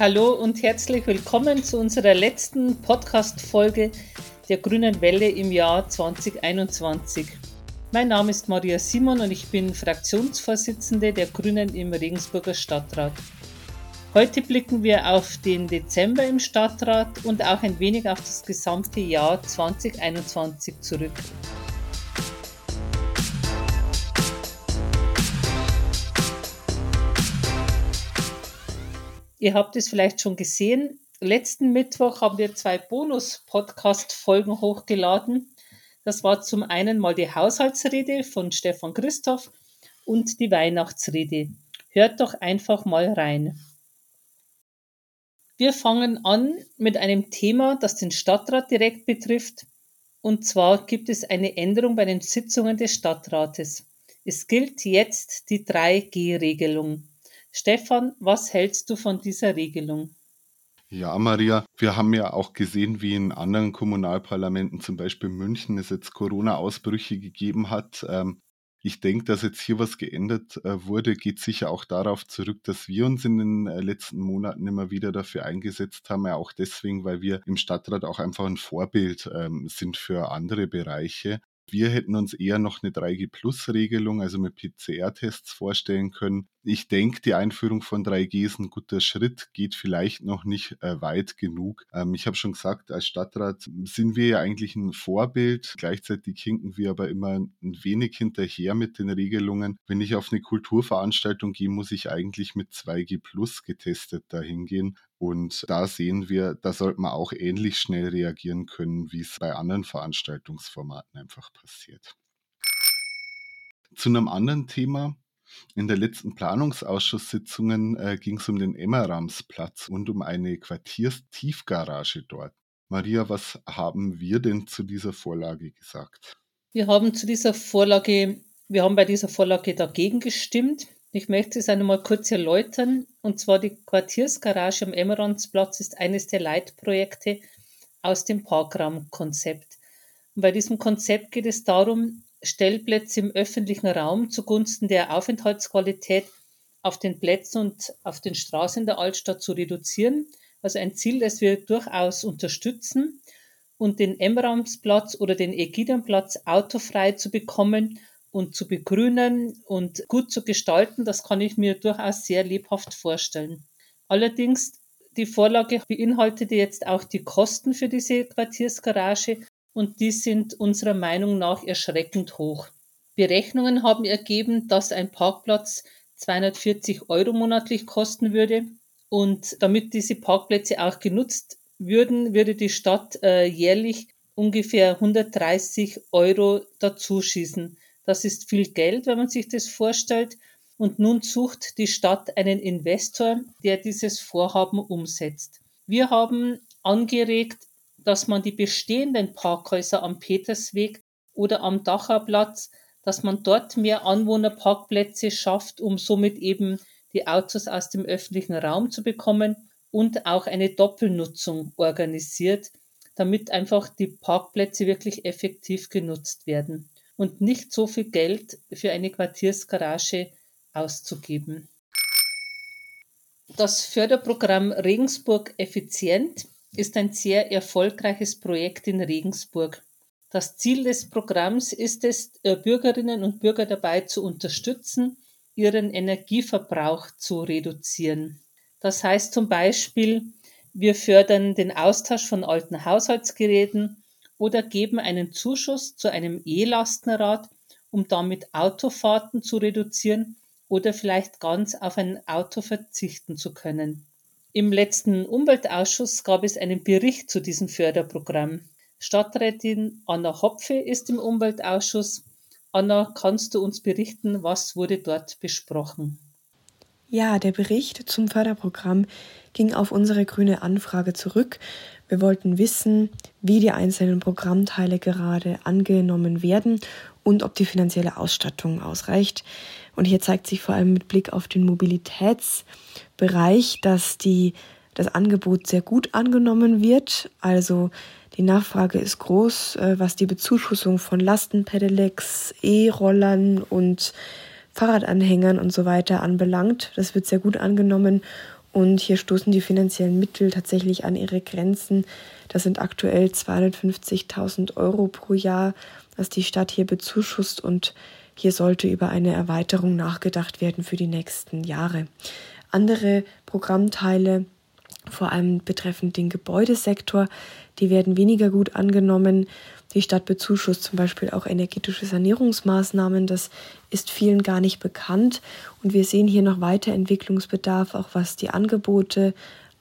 Hallo und herzlich willkommen zu unserer letzten Podcast-Folge der Grünen Welle im Jahr 2021. Mein Name ist Maria Simon und ich bin Fraktionsvorsitzende der Grünen im Regensburger Stadtrat. Heute blicken wir auf den Dezember im Stadtrat und auch ein wenig auf das gesamte Jahr 2021 zurück. Ihr habt es vielleicht schon gesehen. Letzten Mittwoch haben wir zwei Bonus-Podcast-Folgen hochgeladen. Das war zum einen mal die Haushaltsrede von Stefan Christoph und die Weihnachtsrede. Hört doch einfach mal rein. Wir fangen an mit einem Thema, das den Stadtrat direkt betrifft. Und zwar gibt es eine Änderung bei den Sitzungen des Stadtrates. Es gilt jetzt die 3G-Regelung. Stefan, was hältst du von dieser Regelung? Ja, Maria, wir haben ja auch gesehen, wie in anderen Kommunalparlamenten, zum Beispiel München, es jetzt Corona-Ausbrüche gegeben hat. Ähm, ich denke, dass jetzt hier was geändert äh, wurde, geht sicher auch darauf zurück, dass wir uns in den äh, letzten Monaten immer wieder dafür eingesetzt haben, ja auch deswegen, weil wir im Stadtrat auch einfach ein Vorbild ähm, sind für andere Bereiche. Wir hätten uns eher noch eine 3G-Plus-Regelung, also mit PCR-Tests vorstellen können. Ich denke, die Einführung von 3G ist ein guter Schritt, geht vielleicht noch nicht äh, weit genug. Ähm, ich habe schon gesagt, als Stadtrat sind wir ja eigentlich ein Vorbild. Gleichzeitig hinken wir aber immer ein wenig hinterher mit den Regelungen. Wenn ich auf eine Kulturveranstaltung gehe, muss ich eigentlich mit 2G Plus getestet dahin gehen. Und da sehen wir, da sollte man auch ähnlich schnell reagieren können, wie es bei anderen Veranstaltungsformaten einfach passiert. Zu einem anderen Thema. In der letzten Planungsausschusssitzungen äh, ging es um den Emmeramsplatz und um eine Quartierstiefgarage dort. Maria, was haben wir denn zu dieser Vorlage gesagt? Wir haben zu dieser Vorlage, wir haben bei dieser Vorlage dagegen gestimmt. Ich möchte es einmal kurz erläutern. Und zwar die Quartiersgarage am Emmeransplatz ist eines der Leitprojekte aus dem Parkraumkonzept. Bei diesem Konzept geht es darum, Stellplätze im öffentlichen Raum zugunsten der Aufenthaltsqualität auf den Plätzen und auf den Straßen der Altstadt zu reduzieren. Also ein Ziel, das wir durchaus unterstützen und den Emramsplatz oder den Ägidienplatz autofrei zu bekommen und zu begrünen und gut zu gestalten, das kann ich mir durchaus sehr lebhaft vorstellen. Allerdings, die Vorlage beinhaltete jetzt auch die Kosten für diese Quartiersgarage und die sind unserer Meinung nach erschreckend hoch. Berechnungen haben ergeben, dass ein Parkplatz 240 Euro monatlich kosten würde und damit diese Parkplätze auch genutzt würden, würde die Stadt äh, jährlich ungefähr 130 Euro dazuschießen. Das ist viel Geld, wenn man sich das vorstellt. Und nun sucht die Stadt einen Investor, der dieses Vorhaben umsetzt. Wir haben angeregt, dass man die bestehenden Parkhäuser am Petersweg oder am Dacherplatz, dass man dort mehr Anwohnerparkplätze schafft, um somit eben die Autos aus dem öffentlichen Raum zu bekommen und auch eine Doppelnutzung organisiert, damit einfach die Parkplätze wirklich effektiv genutzt werden und nicht so viel Geld für eine Quartiersgarage auszugeben. Das Förderprogramm Regensburg Effizient ist ein sehr erfolgreiches Projekt in Regensburg. Das Ziel des Programms ist es, äh, Bürgerinnen und Bürger dabei zu unterstützen, ihren Energieverbrauch zu reduzieren. Das heißt zum Beispiel, wir fördern den Austausch von alten Haushaltsgeräten oder geben einen Zuschuss zu einem E-Lastenrad, um damit Autofahrten zu reduzieren oder vielleicht ganz auf ein Auto verzichten zu können. Im letzten Umweltausschuss gab es einen Bericht zu diesem Förderprogramm. Stadträtin Anna Hopfe ist im Umweltausschuss. Anna, kannst du uns berichten, was wurde dort besprochen? Ja, der Bericht zum Förderprogramm ging auf unsere grüne Anfrage zurück wir wollten wissen, wie die einzelnen Programmteile gerade angenommen werden und ob die finanzielle Ausstattung ausreicht. Und hier zeigt sich vor allem mit Blick auf den Mobilitätsbereich, dass die, das Angebot sehr gut angenommen wird. Also die Nachfrage ist groß, äh, was die Bezuschussung von Lastenpedelecs, E-Rollern und Fahrradanhängern und so weiter anbelangt. Das wird sehr gut angenommen Und hier stoßen die finanziellen Mittel tatsächlich an ihre Grenzen. Das sind aktuell 250.000 Euro pro Jahr, was die Stadt hier bezuschusst. Und hier sollte über eine Erweiterung nachgedacht werden für die nächsten Jahre. Andere Programmteile, vor allem betreffend den Gebäudesektor, die werden weniger gut angenommen. Die Stadt bezuschusst zum Beispiel auch energetische Sanierungsmaßnahmen. Das ist vielen gar nicht bekannt. Und wir sehen hier noch Weiterentwicklungsbedarf, auch was die Angebote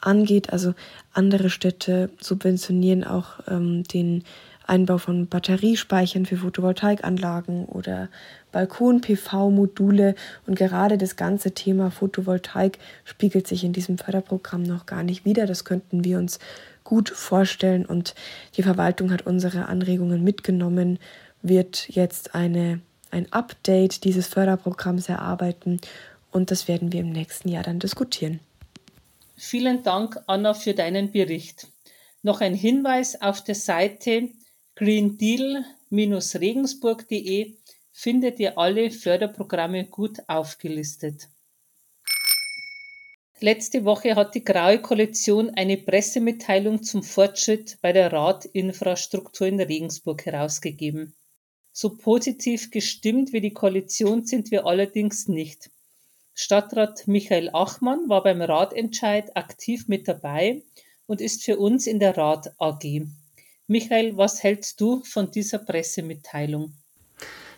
angeht. Also andere Städte subventionieren auch ähm, den Einbau von Batteriespeichern für Photovoltaikanlagen oder Balkon-PV-Module. Und gerade das ganze Thema Photovoltaik spiegelt sich in diesem Förderprogramm noch gar nicht wieder. Das könnten wir uns gut vorstellen. Und die Verwaltung hat unsere Anregungen mitgenommen, wird jetzt eine, ein Update dieses Förderprogramms erarbeiten. Und das werden wir im nächsten Jahr dann diskutieren. Vielen Dank, Anna, für deinen Bericht. Noch ein Hinweis auf der Seite greendeal-regensburg.de findet ihr alle Förderprogramme gut aufgelistet. Letzte Woche hat die Graue Koalition eine Pressemitteilung zum Fortschritt bei der Radinfrastruktur in Regensburg herausgegeben. So positiv gestimmt wie die Koalition sind wir allerdings nicht. Stadtrat Michael Achmann war beim Ratentscheid aktiv mit dabei und ist für uns in der Rat AG. Michael, was hältst du von dieser Pressemitteilung?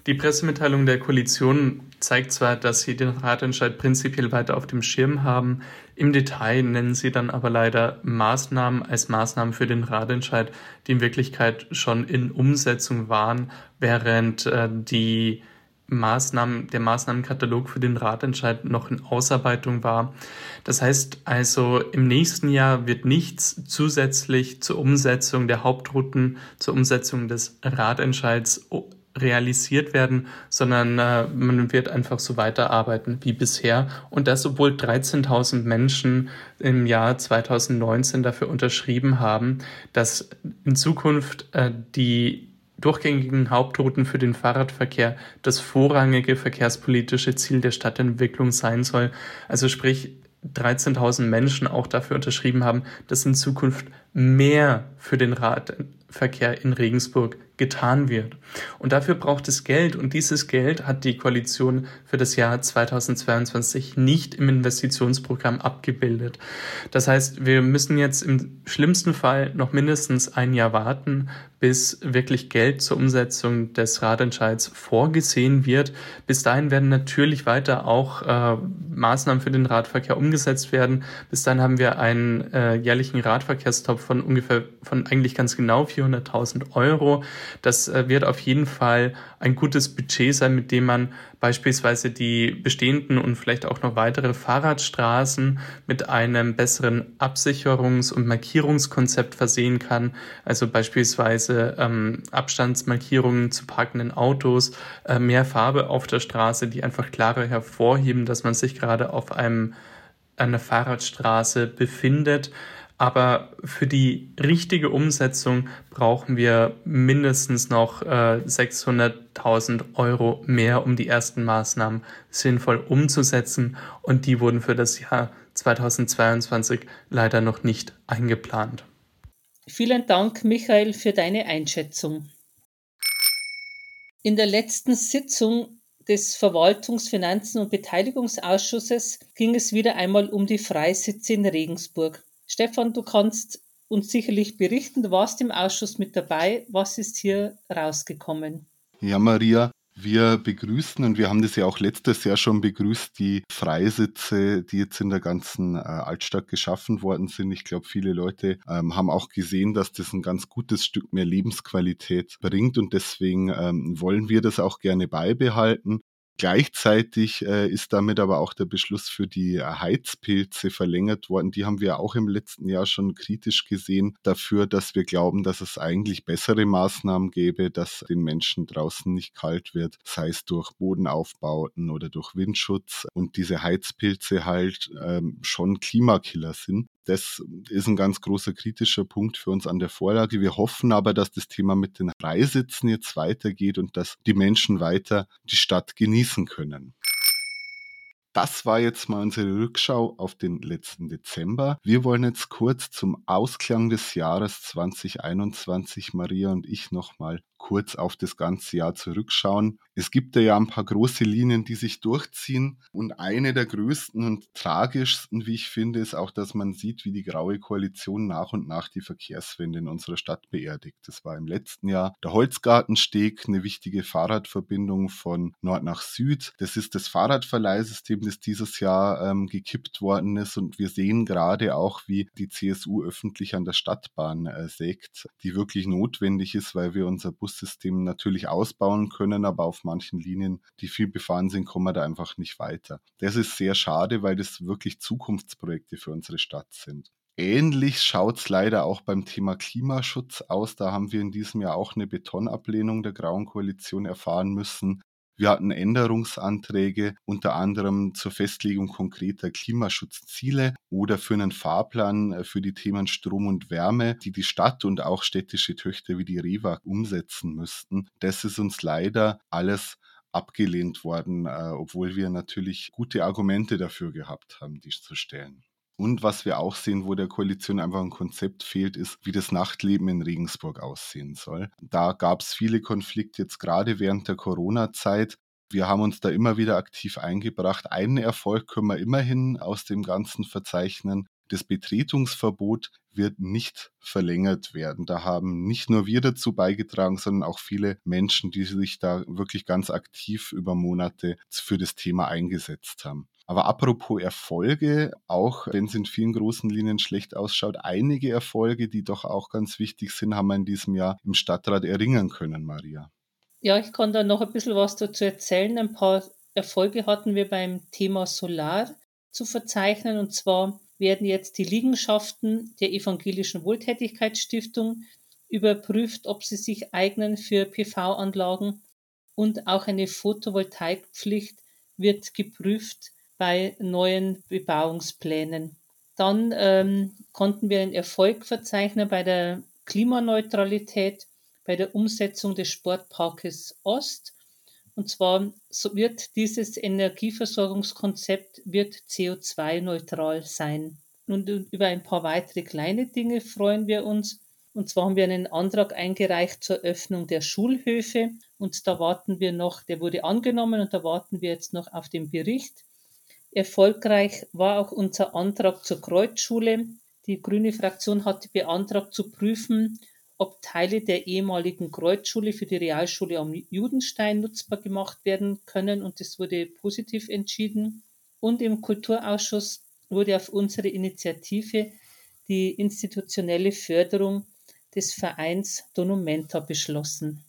Die Pressemitteilung der Koalition zeigt zwar, dass sie den Ratentscheid prinzipiell weiter auf dem Schirm haben, im Detail nennen sie dann aber leider Maßnahmen als Maßnahmen für den Ratentscheid, die in Wirklichkeit schon in Umsetzung waren, während äh, die Maßnahmen, der Maßnahmenkatalog für den Ratentscheid noch in Ausarbeitung war. Das heißt also, im nächsten Jahr wird nichts zusätzlich zur Umsetzung der Hauptrouten, zur Umsetzung des Ratentscheids realisiert werden, sondern äh, man wird einfach so weiterarbeiten wie bisher. Und das, obwohl 13.000 Menschen im Jahr 2019 dafür unterschrieben haben, dass in Zukunft äh, die durchgängigen Hauptrouten für den Fahrradverkehr das vorrangige verkehrspolitische Ziel der Stadtentwicklung sein soll. Also sprich, 13.000 Menschen auch dafür unterschrieben haben, dass in Zukunft mehr für den Radverkehr in Regensburg getan wird. Und dafür braucht es Geld und dieses Geld hat die Koalition für das Jahr 2022 nicht im Investitionsprogramm abgebildet. Das heißt, wir müssen jetzt im schlimmsten Fall noch mindestens ein Jahr warten, bis wirklich Geld zur Umsetzung des Radentscheids vorgesehen wird. Bis dahin werden natürlich weiter auch äh, Maßnahmen für den Radverkehr umgesetzt werden. Bis dahin haben wir einen äh, jährlichen Radverkehrstopf von ungefähr, von eigentlich ganz genau 400.000 Euro. Das äh, wird auf jeden Fall ein gutes Budget sein, mit dem man beispielsweise die bestehenden und vielleicht auch noch weitere Fahrradstraßen mit einem besseren Absicherungs- und Markierungskonzept versehen kann. Also beispielsweise ähm, Abstandsmarkierungen zu parkenden Autos, äh, mehr Farbe auf der Straße, die einfach klarer hervorheben, dass man sich gerade auf einem einer Fahrradstraße befindet. Aber für die richtige Umsetzung brauchen wir mindestens noch äh, 600.000 Euro mehr, um die ersten Maßnahmen sinnvoll umzusetzen. Und die wurden für das Jahr 2022 leider noch nicht eingeplant. Vielen Dank, Michael, für deine Einschätzung. In der letzten Sitzung des Verwaltungs-, Finanzen- und Beteiligungsausschusses ging es wieder einmal um die Freisitze in Regensburg. Stefan, du kannst uns sicherlich berichten, du warst im Ausschuss mit dabei. Was ist hier rausgekommen? Ja, Maria, wir begrüßen und wir haben das ja auch letztes Jahr schon begrüßt, die Freisitze, die jetzt in der ganzen äh, Altstadt geschaffen worden sind. Ich glaube, viele Leute ähm, haben auch gesehen, dass das ein ganz gutes Stück mehr Lebensqualität bringt und deswegen ähm, wollen wir das auch gerne beibehalten. Gleichzeitig äh, ist damit aber auch der Beschluss für die Heizpilze verlängert worden. Die haben wir auch im letzten Jahr schon kritisch gesehen dafür, dass wir glauben, dass es eigentlich bessere Maßnahmen gäbe, dass den Menschen draußen nicht kalt wird, sei es durch Bodenaufbauten oder durch Windschutz und diese Heizpilze halt ähm, schon Klimakiller sind. Das ist ein ganz großer kritischer Punkt für uns an der Vorlage. Wir hoffen aber, dass das Thema mit den Freisitzen jetzt weitergeht und dass die Menschen weiter die Stadt genießen können. Das war jetzt mal unsere Rückschau auf den letzten Dezember. Wir wollen jetzt kurz zum Ausklang des Jahres 2021, Maria und ich, nochmal kurz auf das ganze Jahr zurückschauen. Es gibt ja ein paar große Linien, die sich durchziehen. Und eine der größten und tragischsten, wie ich finde, ist auch, dass man sieht, wie die Graue Koalition nach und nach die Verkehrswende in unserer Stadt beerdigt. Das war im letzten Jahr der Holzgartensteg, eine wichtige Fahrradverbindung von Nord nach Süd. Das ist das Fahrradverleihsystem, das dieses Jahr ähm, gekippt worden ist. Und wir sehen gerade auch, wie die CSU öffentlich an der Stadtbahn äh, sägt, die wirklich notwendig ist, weil wir unser Bus Bussystem natürlich ausbauen können, aber auf manchen Linien, die viel befahren sind, kommen wir da einfach nicht weiter. Das ist sehr schade, weil das wirklich Zukunftsprojekte für unsere Stadt sind. Ähnlich schaut es leider auch beim Thema Klimaschutz aus. Da haben wir in diesem Jahr auch eine Betonablehnung der Grauen Koalition erfahren müssen. Wir hatten Änderungsanträge unter anderem zur Festlegung konkreter Klimaschutzziele oder für einen Fahrplan äh, für die Themen Strom und Wärme, die die Stadt und auch städtische Töchter wie die REWAG umsetzen müssten. Das ist uns leider alles abgelehnt worden, äh, obwohl wir natürlich gute Argumente dafür gehabt haben, dies zu stellen. Und was wir auch sehen, wo der Koalition einfach ein Konzept fehlt, ist, wie das Nachtleben in Regensburg aussehen soll. Da gab es viele Konflikte jetzt gerade während der Corona-Zeit. Wir haben uns da immer wieder aktiv eingebracht. Einen Erfolg können wir immerhin aus dem Ganzen verzeichnen. Das Betretungsverbot wird nicht verlängert werden. Da haben nicht nur wir dazu beigetragen, sondern auch viele Menschen, die sich da wirklich ganz aktiv über Monate für das Thema eingesetzt haben. Aber apropos Erfolge, auch wenn es in vielen großen Linien schlecht ausschaut, einige Erfolge, die doch auch ganz wichtig sind, haben wir in diesem Jahr im Stadtrat erringen können, Maria. Ja, ich kann da noch ein bisschen was dazu erzählen. Ein paar Erfolge hatten wir beim Thema Solar zu verzeichnen. Und zwar werden jetzt die Liegenschaften der Evangelischen Wohltätigkeitsstiftung überprüft, ob sie sich eignen für PV-Anlagen. Und auch eine Photovoltaikpflicht wird geprüft bei neuen Bebauungsplänen. Dann ähm, konnten wir einen Erfolg verzeichnen bei der Klimaneutralität, bei der Umsetzung des Sportparkes Ost. Und zwar wird dieses Energieversorgungskonzept wird CO2-neutral sein. Und über ein paar weitere kleine Dinge freuen wir uns. Und zwar haben wir einen Antrag eingereicht zur Öffnung der Schulhöfe. Und da warten wir noch, der wurde angenommen und da warten wir jetzt noch auf den Bericht. Erfolgreich war auch unser Antrag zur Kreuzschule. Die grüne Fraktion hatte beantragt zu prüfen, ob Teile der ehemaligen Kreuzschule für die Realschule am Judenstein nutzbar gemacht werden können und es wurde positiv entschieden. Und im Kulturausschuss wurde auf unsere Initiative die institutionelle Förderung des Vereins Donumenta beschlossen.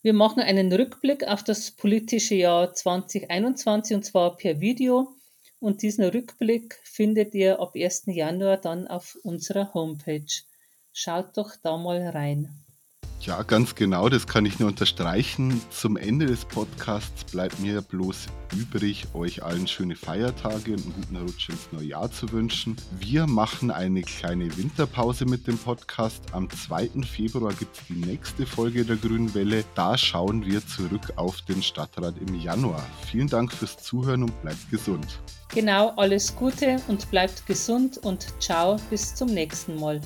Wir machen einen Rückblick auf das politische Jahr 2021 und zwar per Video. Und diesen Rückblick findet ihr ab 1. Januar dann auf unserer Homepage. Schaut doch da mal rein. Ja, ganz genau, das kann ich nur unterstreichen. Zum Ende des Podcasts bleibt mir bloß übrig, euch allen schöne Feiertage und einen guten Rutsch ins neue Jahr zu wünschen. Wir machen eine kleine Winterpause mit dem Podcast. Am 2. Februar gibt es die nächste Folge der Grünen Welle. Da schauen wir zurück auf den Stadtrat im Januar. Vielen Dank fürs Zuhören und bleibt gesund. Genau, alles Gute und bleibt gesund und ciao, bis zum nächsten Mal.